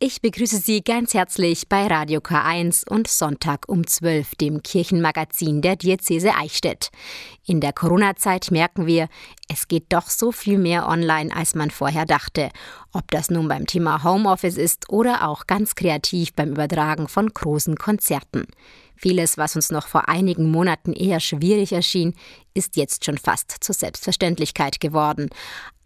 Ich begrüße Sie ganz herzlich bei Radio K1 und Sonntag um 12, dem Kirchenmagazin der Diözese Eichstätt. In der Corona-Zeit merken wir, es geht doch so viel mehr online, als man vorher dachte. Ob das nun beim Thema Homeoffice ist oder auch ganz kreativ beim Übertragen von großen Konzerten. Vieles, was uns noch vor einigen Monaten eher schwierig erschien, ist jetzt schon fast zur Selbstverständlichkeit geworden.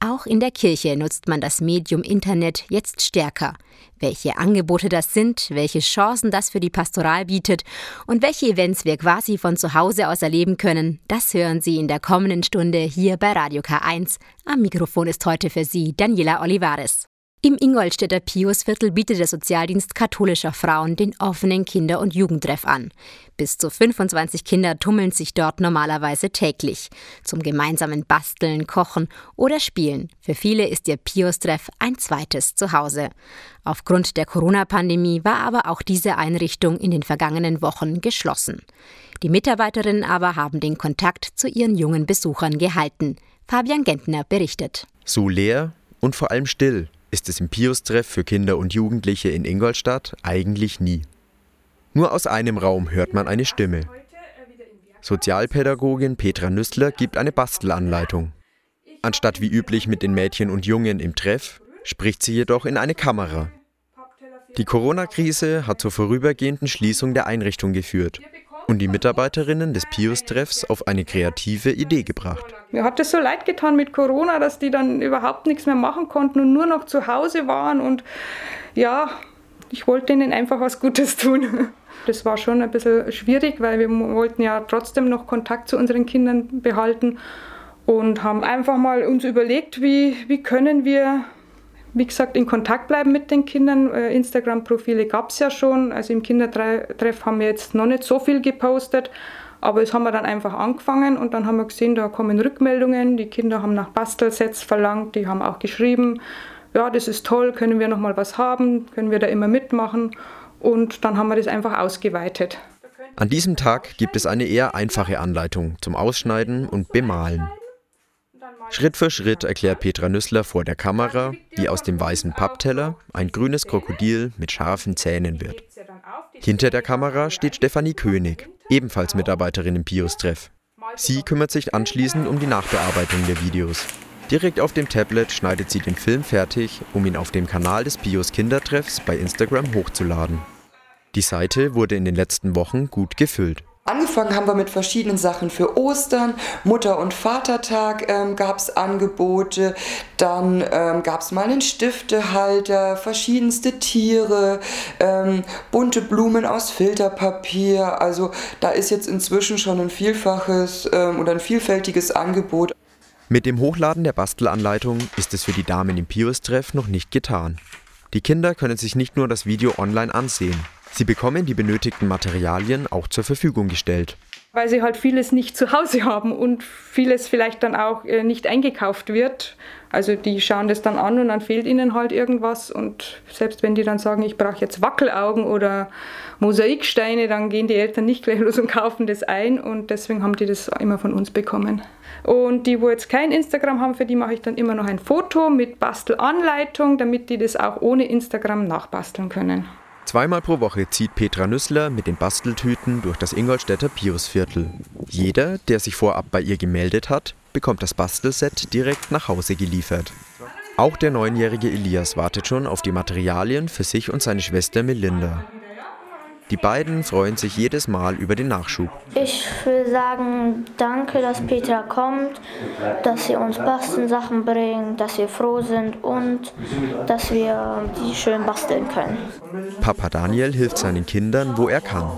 Auch in der Kirche nutzt man das Medium Internet jetzt stärker. Welche Angebote das sind, welche Chancen das für die Pastoral bietet und welche Events wir quasi von zu Hause aus erleben können, das hören Sie in der kommenden Stunde hier bei Radio K1. Am Mikrofon ist heute für Sie Daniela Olivares. Im Ingolstädter Piusviertel bietet der Sozialdienst katholischer Frauen den offenen Kinder- und Jugendtreff an. Bis zu 25 Kinder tummeln sich dort normalerweise täglich zum gemeinsamen Basteln, Kochen oder Spielen. Für viele ist ihr Pius-Treff ein zweites Zuhause. Aufgrund der Corona-Pandemie war aber auch diese Einrichtung in den vergangenen Wochen geschlossen. Die Mitarbeiterinnen aber haben den Kontakt zu ihren jungen Besuchern gehalten. Fabian Gentner berichtet. So leer und vor allem still ist es im Pius-Treff für Kinder und Jugendliche in Ingolstadt eigentlich nie. Nur aus einem Raum hört man eine Stimme. Sozialpädagogin Petra Nüssler gibt eine Bastelanleitung. Anstatt wie üblich mit den Mädchen und Jungen im Treff, spricht sie jedoch in eine Kamera. Die Corona-Krise hat zur vorübergehenden Schließung der Einrichtung geführt und die Mitarbeiterinnen des Pius-Treffs auf eine kreative Idee gebracht. Mir hat es so leid getan mit Corona, dass die dann überhaupt nichts mehr machen konnten und nur noch zu Hause waren. Und ja, ich wollte ihnen einfach was Gutes tun. Das war schon ein bisschen schwierig, weil wir wollten ja trotzdem noch Kontakt zu unseren Kindern behalten und haben einfach mal uns überlegt, wie, wie können wir wie gesagt, in Kontakt bleiben mit den Kindern. Äh, Instagram-Profile gab es ja schon. Also im Kindertreff haben wir jetzt noch nicht so viel gepostet. Aber das haben wir dann einfach angefangen und dann haben wir gesehen, da kommen Rückmeldungen. Die Kinder haben nach Bastelsets verlangt, die haben auch geschrieben, ja, das ist toll, können wir noch mal was haben, können wir da immer mitmachen. Und dann haben wir das einfach ausgeweitet. An diesem Tag gibt es eine eher einfache Anleitung zum Ausschneiden und Bemalen. Schritt für Schritt erklärt Petra Nüssler vor der Kamera, wie aus dem weißen Pappteller ein grünes Krokodil mit scharfen Zähnen wird. Hinter der Kamera steht Stefanie König, ebenfalls Mitarbeiterin im Pius-Treff. Sie kümmert sich anschließend um die Nachbearbeitung der Videos. Direkt auf dem Tablet schneidet sie den Film fertig, um ihn auf dem Kanal des Pius Kindertreffs bei Instagram hochzuladen. Die Seite wurde in den letzten Wochen gut gefüllt. Angefangen haben wir mit verschiedenen Sachen für Ostern, Mutter- und Vatertag ähm, gab es Angebote, dann ähm, gab es mal einen Stiftehalter, verschiedenste Tiere, ähm, bunte Blumen aus Filterpapier. Also da ist jetzt inzwischen schon ein vielfaches ähm, oder ein vielfältiges Angebot. Mit dem Hochladen der Bastelanleitung ist es für die Damen im Pius-Treff noch nicht getan. Die Kinder können sich nicht nur das Video online ansehen, Sie bekommen die benötigten Materialien auch zur Verfügung gestellt. Weil sie halt vieles nicht zu Hause haben und vieles vielleicht dann auch äh, nicht eingekauft wird. Also die schauen das dann an und dann fehlt ihnen halt irgendwas. Und selbst wenn die dann sagen, ich brauche jetzt Wackelaugen oder Mosaiksteine, dann gehen die Eltern nicht gleich los und kaufen das ein. Und deswegen haben die das immer von uns bekommen. Und die, wo jetzt kein Instagram haben, für die mache ich dann immer noch ein Foto mit Bastelanleitung, damit die das auch ohne Instagram nachbasteln können. Zweimal pro Woche zieht Petra Nüssler mit den Basteltüten durch das Ingolstädter Piusviertel. Jeder, der sich vorab bei ihr gemeldet hat, bekommt das Bastelset direkt nach Hause geliefert. Auch der neunjährige Elias wartet schon auf die Materialien für sich und seine Schwester Melinda. Die beiden freuen sich jedes Mal über den Nachschub. Ich will sagen, danke, dass Petra kommt, dass sie uns Bastelsachen bringt, dass wir froh sind und dass wir die schön basteln können. Papa Daniel hilft seinen Kindern, wo er kann.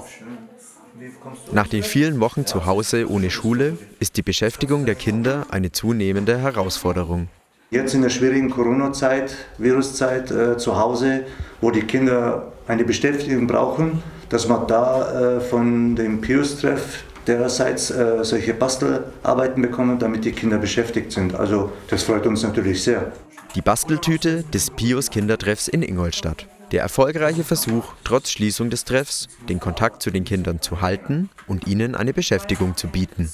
Nach den vielen Wochen zu Hause ohne Schule ist die Beschäftigung der Kinder eine zunehmende Herausforderung. Jetzt in der schwierigen Corona-Zeit, Viruszeit äh, zu Hause, wo die Kinder eine Beschäftigung brauchen, dass man da äh, von dem Pius-Treff dererseits äh, solche Bastelarbeiten bekommen, damit die Kinder beschäftigt sind. Also das freut uns natürlich sehr. Die Basteltüte des Pius Kindertreffs in Ingolstadt. Der erfolgreiche Versuch, trotz Schließung des Treffs, den Kontakt zu den Kindern zu halten und ihnen eine Beschäftigung zu bieten.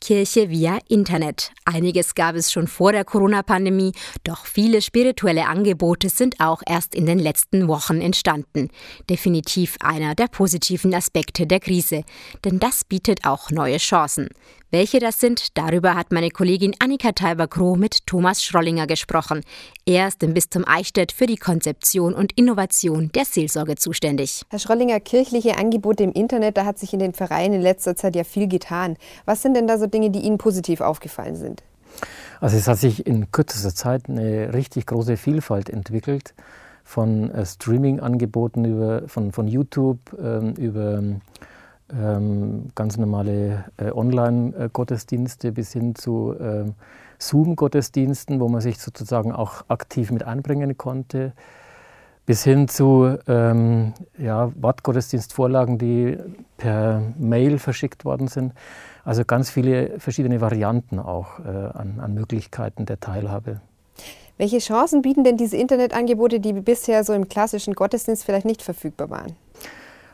Kirche via Internet. Einiges gab es schon vor der Corona-Pandemie, doch viele spirituelle Angebote sind auch erst in den letzten Wochen entstanden. Definitiv einer der positiven Aspekte der Krise, denn das bietet auch neue Chancen. Welche das sind, darüber hat meine Kollegin Annika Teiber-Kroh mit Thomas Schrollinger gesprochen. Er ist im Bistum Eichstätt für die Konzeption und Innovation der Seelsorge zuständig. Herr Schrollinger, kirchliche Angebote im Internet, da hat sich in den Vereinen in letzter Zeit ja viel getan. Was sind denn da so Dinge, die Ihnen positiv aufgefallen sind? Also es hat sich in kürzester Zeit eine richtig große Vielfalt entwickelt von äh, Streaming-Angeboten über, von, von YouTube ähm, über ähm, ganz normale äh, Online-Gottesdienste bis hin zu ähm, Zoom-Gottesdiensten, wo man sich sozusagen auch aktiv mit einbringen konnte, bis hin zu ähm, ja, Wortgottesdienstvorlagen, die per Mail verschickt worden sind. Also ganz viele verschiedene Varianten auch äh, an, an Möglichkeiten der Teilhabe. Welche Chancen bieten denn diese Internetangebote, die bisher so im klassischen Gottesdienst vielleicht nicht verfügbar waren?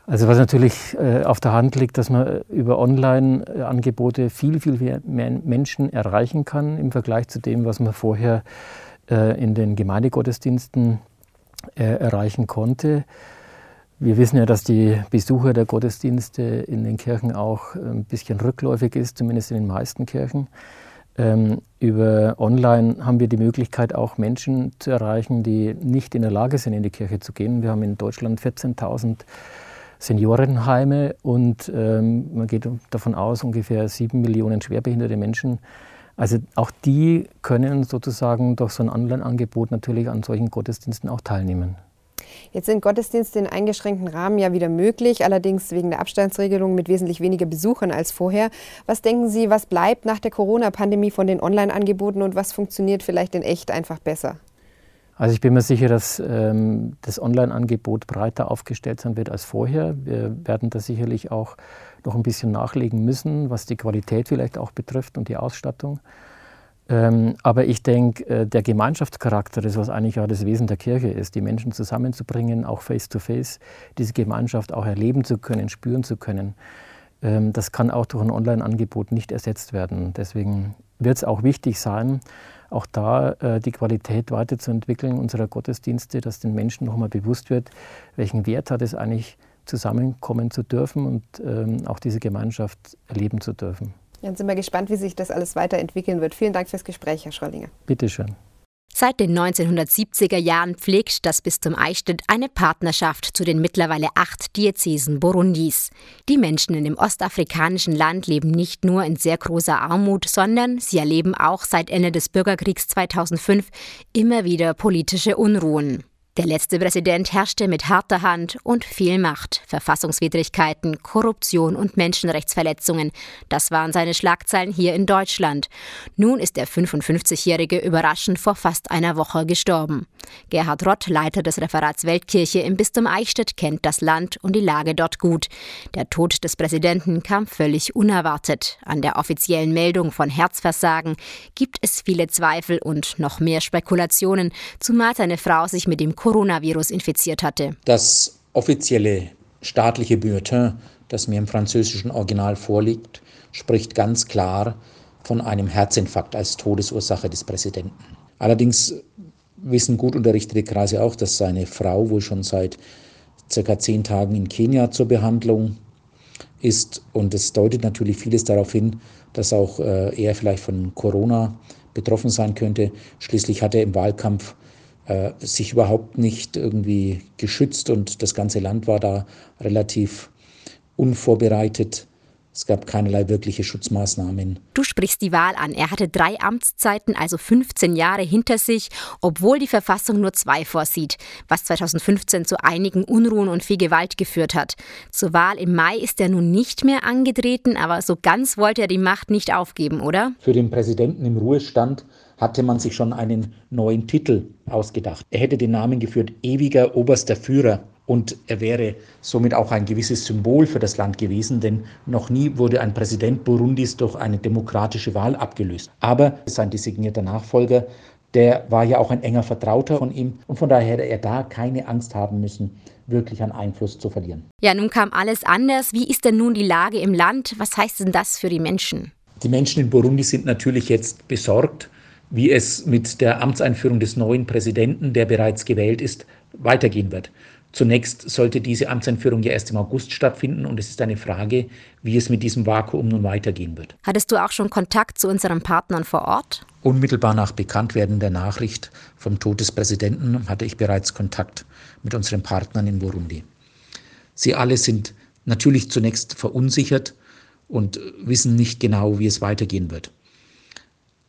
Also was natürlich äh, auf der Hand liegt, dass man über Online-Angebote viel, viel mehr Menschen erreichen kann im Vergleich zu dem, was man vorher äh, in den Gemeindegottesdiensten äh, erreichen konnte. Wir wissen ja, dass die Besucher der Gottesdienste in den Kirchen auch ein bisschen rückläufig ist, zumindest in den meisten Kirchen. Ähm, über Online haben wir die Möglichkeit, auch Menschen zu erreichen, die nicht in der Lage sind, in die Kirche zu gehen. Wir haben in Deutschland 14.000 Seniorenheime und ähm, man geht davon aus, ungefähr sieben Millionen schwerbehinderte Menschen. Also auch die können sozusagen durch so ein Online-Angebot natürlich an solchen Gottesdiensten auch teilnehmen. Jetzt sind Gottesdienste in eingeschränkten Rahmen ja wieder möglich, allerdings wegen der Abstandsregelung mit wesentlich weniger Besuchern als vorher. Was denken Sie, was bleibt nach der Corona-Pandemie von den Online-Angeboten und was funktioniert vielleicht in echt einfach besser? Also ich bin mir sicher, dass ähm, das Online-Angebot breiter aufgestellt sein wird als vorher. Wir werden da sicherlich auch noch ein bisschen nachlegen müssen, was die Qualität vielleicht auch betrifft und die Ausstattung. Ähm, aber ich denke, äh, der Gemeinschaftscharakter, das was eigentlich auch das Wesen der Kirche ist, die Menschen zusammenzubringen, auch face-to-face, -face, diese Gemeinschaft auch erleben zu können, spüren zu können, ähm, das kann auch durch ein Online-Angebot nicht ersetzt werden. Deswegen wird es auch wichtig sein, auch da äh, die Qualität weiterzuentwickeln unserer Gottesdienste, dass den Menschen nochmal bewusst wird, welchen Wert hat es eigentlich, zusammenkommen zu dürfen und ähm, auch diese Gemeinschaft erleben zu dürfen. Dann sind wir gespannt, wie sich das alles weiterentwickeln wird. Vielen Dank fürs Gespräch, Herr Schrollinger. Bitte schön. Seit den 1970er Jahren pflegt das Bistum Eichstätt eine Partnerschaft zu den mittlerweile acht Diözesen Burundis. Die Menschen in dem ostafrikanischen Land leben nicht nur in sehr großer Armut, sondern sie erleben auch seit Ende des Bürgerkriegs 2005 immer wieder politische Unruhen. Der letzte Präsident herrschte mit harter Hand und viel Macht. Verfassungswidrigkeiten, Korruption und Menschenrechtsverletzungen. Das waren seine Schlagzeilen hier in Deutschland. Nun ist der 55-Jährige überraschend vor fast einer Woche gestorben. Gerhard Rott, Leiter des Referats Weltkirche im Bistum Eichstätt, kennt das Land und die Lage dort gut. Der Tod des Präsidenten kam völlig unerwartet. An der offiziellen Meldung von Herzversagen gibt es viele Zweifel und noch mehr Spekulationen, zumal seine Frau sich mit dem Coronavirus infiziert hatte. Das offizielle staatliche Bulletin, das mir im französischen Original vorliegt, spricht ganz klar von einem Herzinfarkt als Todesursache des Präsidenten. Allerdings wissen gut unterrichtete Kreise auch, dass seine Frau wohl schon seit circa zehn Tagen in Kenia zur Behandlung ist. Und es deutet natürlich vieles darauf hin, dass auch äh, er vielleicht von Corona betroffen sein könnte. Schließlich hat er im Wahlkampf äh, sich überhaupt nicht irgendwie geschützt und das ganze Land war da relativ unvorbereitet. Es gab keinerlei wirkliche Schutzmaßnahmen. Du sprichst die Wahl an. Er hatte drei Amtszeiten, also 15 Jahre hinter sich, obwohl die Verfassung nur zwei vorsieht, was 2015 zu einigen Unruhen und viel Gewalt geführt hat. Zur Wahl im Mai ist er nun nicht mehr angetreten, aber so ganz wollte er die Macht nicht aufgeben, oder? Für den Präsidenten im Ruhestand hatte man sich schon einen neuen Titel ausgedacht. Er hätte den Namen geführt Ewiger oberster Führer. Und er wäre somit auch ein gewisses Symbol für das Land gewesen, denn noch nie wurde ein Präsident Burundis durch eine demokratische Wahl abgelöst. Aber sein designierter Nachfolger, der war ja auch ein enger Vertrauter von ihm und von daher hätte er da keine Angst haben müssen, wirklich an Einfluss zu verlieren. Ja, nun kam alles anders. Wie ist denn nun die Lage im Land? Was heißt denn das für die Menschen? Die Menschen in Burundi sind natürlich jetzt besorgt, wie es mit der Amtseinführung des neuen Präsidenten, der bereits gewählt ist, weitergehen wird. Zunächst sollte diese Amtseinführung ja erst im August stattfinden und es ist eine Frage, wie es mit diesem Vakuum nun weitergehen wird. Hattest du auch schon Kontakt zu unseren Partnern vor Ort? Unmittelbar nach Bekanntwerden der Nachricht vom Tod des Präsidenten hatte ich bereits Kontakt mit unseren Partnern in Burundi. Sie alle sind natürlich zunächst verunsichert und wissen nicht genau, wie es weitergehen wird.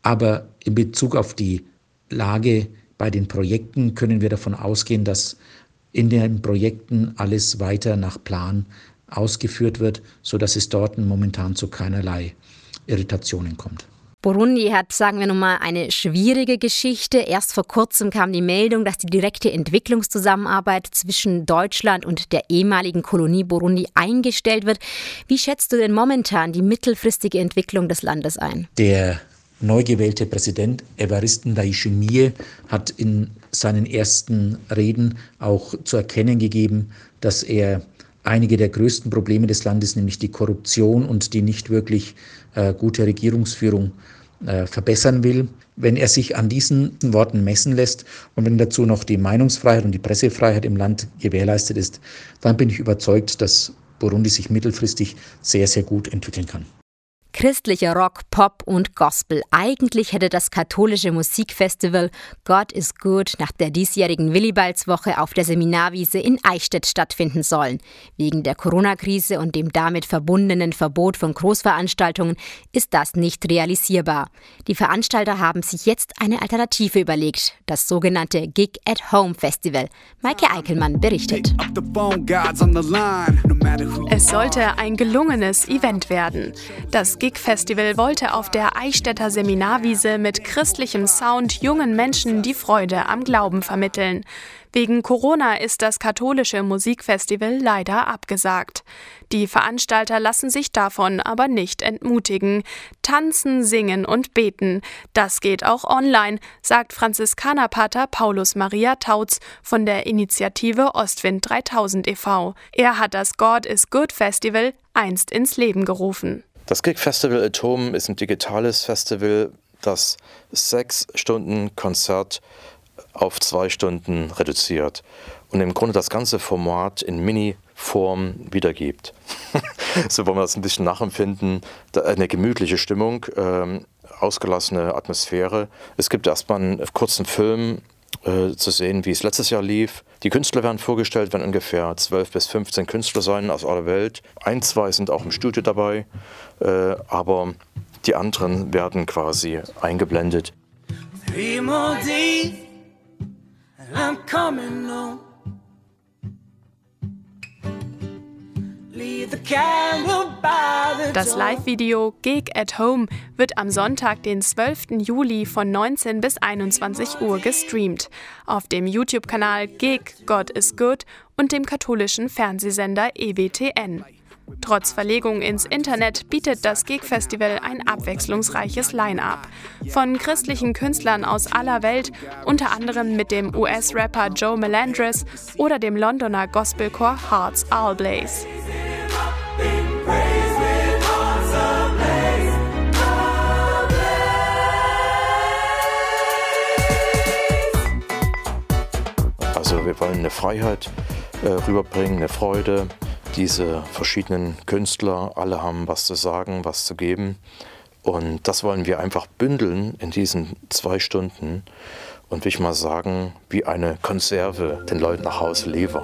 Aber in Bezug auf die Lage bei den Projekten können wir davon ausgehen, dass in den Projekten alles weiter nach Plan ausgeführt wird, sodass es dort momentan zu keinerlei Irritationen kommt. Burundi hat, sagen wir nun mal, eine schwierige Geschichte. Erst vor kurzem kam die Meldung, dass die direkte Entwicklungszusammenarbeit zwischen Deutschland und der ehemaligen Kolonie Burundi eingestellt wird. Wie schätzt du denn momentan die mittelfristige Entwicklung des Landes ein? Der neu gewählte Präsident Evaristen Ndayishimiye hat in seinen ersten Reden auch zu erkennen gegeben, dass er einige der größten Probleme des Landes, nämlich die Korruption und die nicht wirklich äh, gute Regierungsführung, äh, verbessern will. Wenn er sich an diesen Worten messen lässt und wenn dazu noch die Meinungsfreiheit und die Pressefreiheit im Land gewährleistet ist, dann bin ich überzeugt, dass Burundi sich mittelfristig sehr, sehr gut entwickeln kann. Christlicher Rock, Pop und Gospel. Eigentlich hätte das katholische Musikfestival God is Good nach der diesjährigen Willibaldswoche auf der Seminarwiese in Eichstätt stattfinden sollen. Wegen der Corona-Krise und dem damit verbundenen Verbot von Großveranstaltungen ist das nicht realisierbar. Die Veranstalter haben sich jetzt eine Alternative überlegt, das sogenannte Gig at Home Festival. Maike Eichelmann berichtet. Es sollte ein gelungenes Event werden. Das Gig Festival wollte auf der Eichstätter Seminarwiese mit christlichem Sound jungen Menschen die Freude am Glauben vermitteln. Wegen Corona ist das katholische Musikfestival leider abgesagt. Die Veranstalter lassen sich davon aber nicht entmutigen. Tanzen, singen und beten. Das geht auch online, sagt Franziskanerpater Paulus Maria Tautz von der Initiative Ostwind 3000 e.V. Er hat das God is Good Festival einst ins Leben gerufen. Das Gig Festival Atom ist ein digitales Festival, das sechs Stunden Konzert auf zwei Stunden reduziert und im Grunde das ganze Format in Mini-Form wiedergibt. so wollen wir das ein bisschen nachempfinden. Eine gemütliche Stimmung, ähm, ausgelassene Atmosphäre. Es gibt erstmal einen kurzen Film äh, zu sehen, wie es letztes Jahr lief. Die Künstler werden vorgestellt, werden ungefähr 12 bis 15 Künstler sein aus aller Welt. Ein, zwei sind auch im Studio dabei, äh, aber die anderen werden quasi eingeblendet. Three more days, I'm coming home. Das Live-Video Gig at Home wird am Sonntag, den 12. Juli von 19 bis 21 Uhr gestreamt. Auf dem YouTube-Kanal Gig God is Good und dem katholischen Fernsehsender EWTN. Trotz Verlegung ins Internet bietet das Gig-Festival ein abwechslungsreiches Line-up. Von christlichen Künstlern aus aller Welt, unter anderem mit dem US-Rapper Joe Melandris oder dem Londoner Gospelchor Hearts All Blaze. Also wir wollen eine Freiheit äh, rüberbringen, eine Freude. Diese verschiedenen Künstler, alle haben was zu sagen, was zu geben. Und das wollen wir einfach bündeln in diesen zwei Stunden und will ich mal sagen, wie eine Konserve den Leuten nach Hause liefern.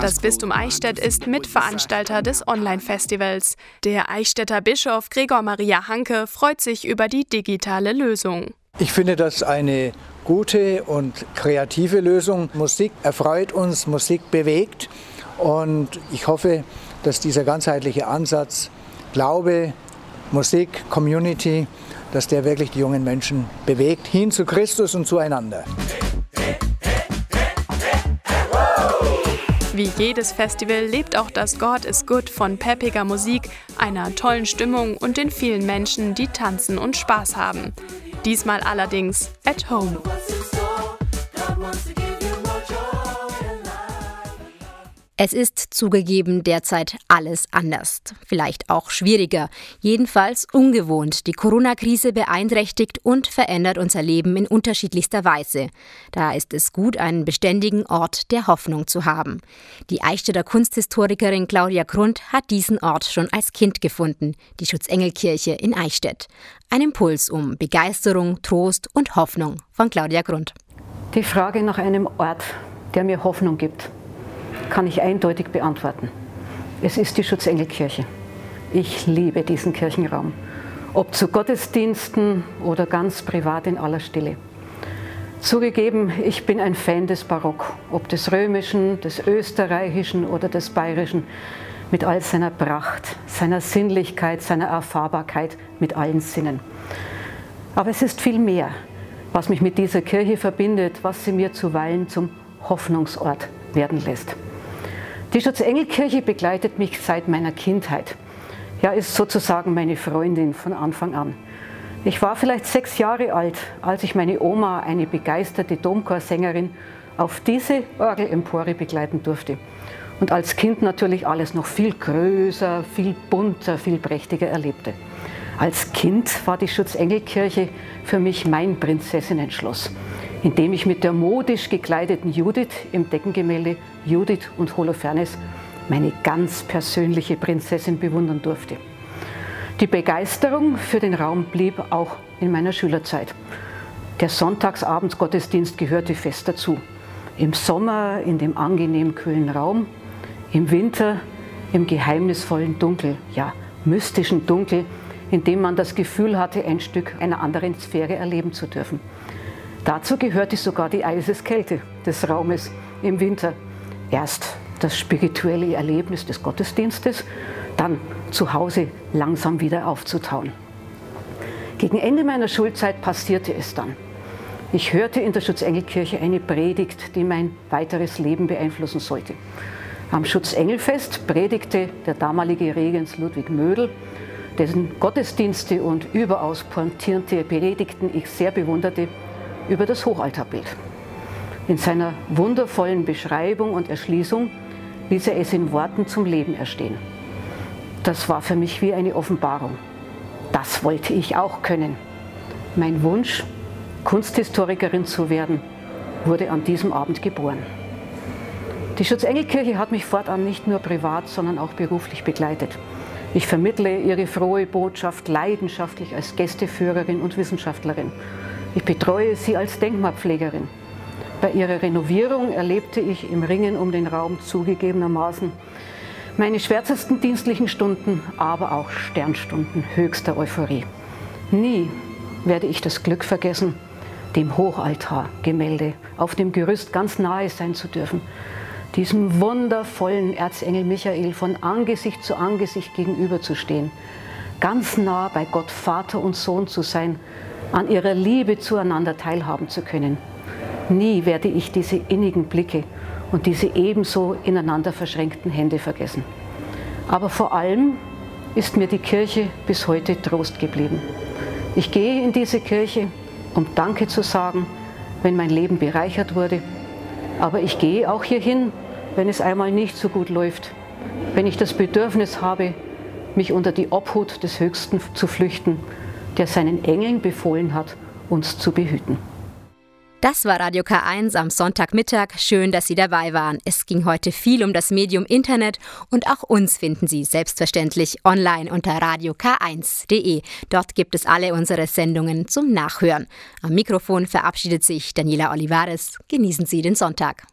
Das Bistum Eichstätt ist Mitveranstalter des Online-Festivals. Der Eichstätter Bischof Gregor Maria Hanke freut sich über die digitale Lösung. Ich finde das eine gute und kreative Lösung. Musik erfreut uns, Musik bewegt und ich hoffe, dass dieser ganzheitliche Ansatz Glaube, Musik, Community, dass der wirklich die jungen Menschen bewegt, hin zu Christus und zueinander. Wie jedes Festival lebt auch das God is Good von peppiger Musik, einer tollen Stimmung und den vielen Menschen, die tanzen und Spaß haben. Diesmal allerdings at home. Es ist zugegeben derzeit alles anders, vielleicht auch schwieriger, jedenfalls ungewohnt. Die Corona-Krise beeinträchtigt und verändert unser Leben in unterschiedlichster Weise. Da ist es gut, einen beständigen Ort der Hoffnung zu haben. Die Eichstätter Kunsthistorikerin Claudia Grund hat diesen Ort schon als Kind gefunden, die Schutzengelkirche in Eichstätt. Ein Impuls um Begeisterung, Trost und Hoffnung von Claudia Grund. Die Frage nach einem Ort, der mir Hoffnung gibt kann ich eindeutig beantworten. Es ist die Schutzengelkirche. Ich liebe diesen Kirchenraum, ob zu Gottesdiensten oder ganz privat in aller Stille. Zugegeben, ich bin ein Fan des Barock, ob des römischen, des österreichischen oder des bayerischen, mit all seiner Pracht, seiner Sinnlichkeit, seiner Erfahrbarkeit, mit allen Sinnen. Aber es ist viel mehr, was mich mit dieser Kirche verbindet, was sie mir zuweilen zum Hoffnungsort werden lässt. Die Schutzengelkirche begleitet mich seit meiner Kindheit. Ja, ist sozusagen meine Freundin von Anfang an. Ich war vielleicht sechs Jahre alt, als ich meine Oma, eine begeisterte Domchorsängerin, auf diese Orgelempore begleiten durfte. Und als Kind natürlich alles noch viel größer, viel bunter, viel prächtiger erlebte. Als Kind war die Schutzengelkirche für mich mein Prinzessinnenschloss indem ich mit der modisch gekleideten Judith im Deckengemälde Judith und Holofernes meine ganz persönliche Prinzessin bewundern durfte. Die Begeisterung für den Raum blieb auch in meiner Schülerzeit. Der Sonntagsabendsgottesdienst gehörte fest dazu. Im Sommer in dem angenehm kühlen Raum, im Winter im geheimnisvollen Dunkel, ja mystischen Dunkel, in dem man das Gefühl hatte, ein Stück einer anderen Sphäre erleben zu dürfen. Dazu gehörte sogar die Eiseskälte des Raumes im Winter. Erst das spirituelle Erlebnis des Gottesdienstes, dann zu Hause langsam wieder aufzutauen. Gegen Ende meiner Schulzeit passierte es dann. Ich hörte in der Schutzengelkirche eine Predigt, die mein weiteres Leben beeinflussen sollte. Am Schutzengelfest predigte der damalige Regens Ludwig Mödel, dessen Gottesdienste und überaus pointierte Predigten ich sehr bewunderte, über das Hochaltarbild. In seiner wundervollen Beschreibung und Erschließung ließ er es in Worten zum Leben erstehen. Das war für mich wie eine Offenbarung. Das wollte ich auch können. Mein Wunsch, Kunsthistorikerin zu werden, wurde an diesem Abend geboren. Die Schutzengelkirche hat mich fortan nicht nur privat, sondern auch beruflich begleitet. Ich vermittle ihre frohe Botschaft leidenschaftlich als Gästeführerin und Wissenschaftlerin ich betreue sie als Denkmalpflegerin. Bei ihrer Renovierung erlebte ich im Ringen um den Raum zugegebenermaßen meine schwärzesten dienstlichen Stunden, aber auch Sternstunden höchster Euphorie. Nie werde ich das Glück vergessen, dem Hochaltargemälde auf dem Gerüst ganz nahe sein zu dürfen, diesem wundervollen Erzengel Michael von Angesicht zu Angesicht gegenüberzustehen, ganz nah bei Gott Vater und Sohn zu sein an ihrer Liebe zueinander teilhaben zu können. Nie werde ich diese innigen Blicke und diese ebenso ineinander verschränkten Hände vergessen. Aber vor allem ist mir die Kirche bis heute Trost geblieben. Ich gehe in diese Kirche, um Danke zu sagen, wenn mein Leben bereichert wurde. Aber ich gehe auch hierhin, wenn es einmal nicht so gut läuft, wenn ich das Bedürfnis habe, mich unter die Obhut des Höchsten zu flüchten der seinen Engeln befohlen hat, uns zu behüten. Das war Radio K1 am Sonntagmittag. Schön, dass Sie dabei waren. Es ging heute viel um das Medium Internet und auch uns finden Sie selbstverständlich online unter radiok1.de. Dort gibt es alle unsere Sendungen zum Nachhören. Am Mikrofon verabschiedet sich Daniela Olivares. Genießen Sie den Sonntag.